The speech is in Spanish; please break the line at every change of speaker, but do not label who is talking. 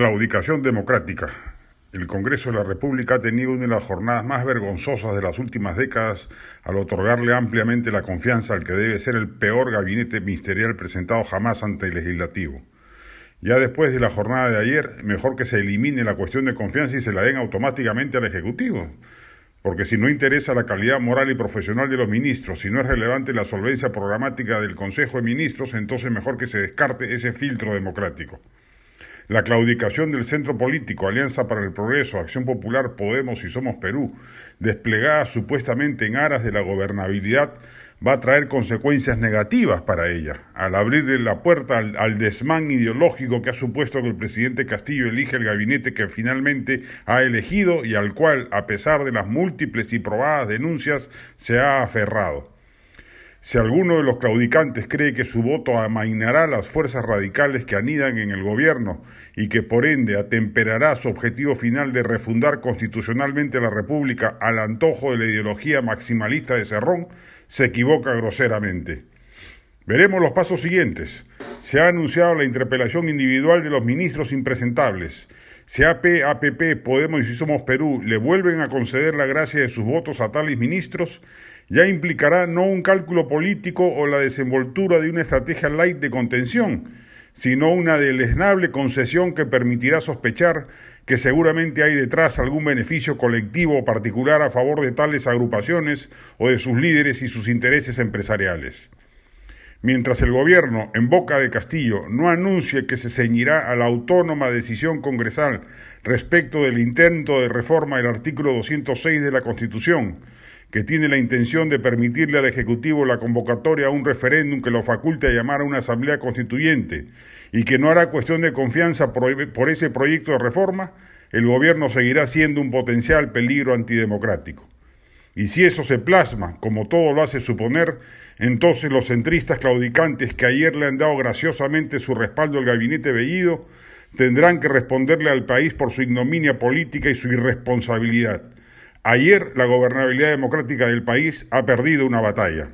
Claudicación democrática. El Congreso de la República ha tenido una de las jornadas más vergonzosas de las últimas décadas al otorgarle ampliamente la confianza al que debe ser el peor gabinete ministerial presentado jamás ante el legislativo. Ya después de la jornada de ayer, mejor que se elimine la cuestión de confianza y se la den automáticamente al Ejecutivo. Porque si no interesa la calidad moral y profesional de los ministros, si no es relevante la solvencia programática del Consejo de Ministros, entonces mejor que se descarte ese filtro democrático. La claudicación del centro político Alianza para el Progreso, Acción Popular, Podemos y Somos Perú, desplegada supuestamente en aras de la gobernabilidad, va a traer consecuencias negativas para ella, al abrirle la puerta al, desmán ideológico que ha supuesto que el presidente Castillo elige el gabinete que finalmente ha elegido y al cual, a pesar de las múltiples y probadas denuncias, se ha aferrado. Si alguno de los claudicantes cree que su voto amainará las fuerzas radicales que anidan en el gobierno y que por ende atemperará su objetivo final de refundar constitucionalmente la República al antojo de la ideología maximalista de Cerrón, se equivoca groseramente. Veremos los pasos siguientes. Se ha anunciado la interpelación individual de los ministros impresentables. Si AP, APP, Podemos y Somos Perú le vuelven a conceder la gracia de sus votos a tales ministros, ya implicará no un cálculo político o la desenvoltura de una estrategia light de contención, sino una deleznable concesión que permitirá sospechar que seguramente hay detrás algún beneficio colectivo o particular a favor de tales agrupaciones o de sus líderes y sus intereses empresariales. Mientras el gobierno, en boca de Castillo, no anuncie que se ceñirá a la autónoma decisión congresal respecto del intento de reforma del artículo 206 de la Constitución, que tiene la intención de permitirle al Ejecutivo la convocatoria a un referéndum que lo faculte a llamar a una asamblea constituyente y que no hará cuestión de confianza por ese proyecto de reforma, el gobierno seguirá siendo un potencial peligro antidemocrático. Y si eso se plasma, como todo lo hace suponer, entonces los centristas claudicantes que ayer le han dado graciosamente su respaldo al gabinete Bellido tendrán que responderle al país por su ignominia política y su irresponsabilidad. Ayer la gobernabilidad democrática del país ha perdido una batalla.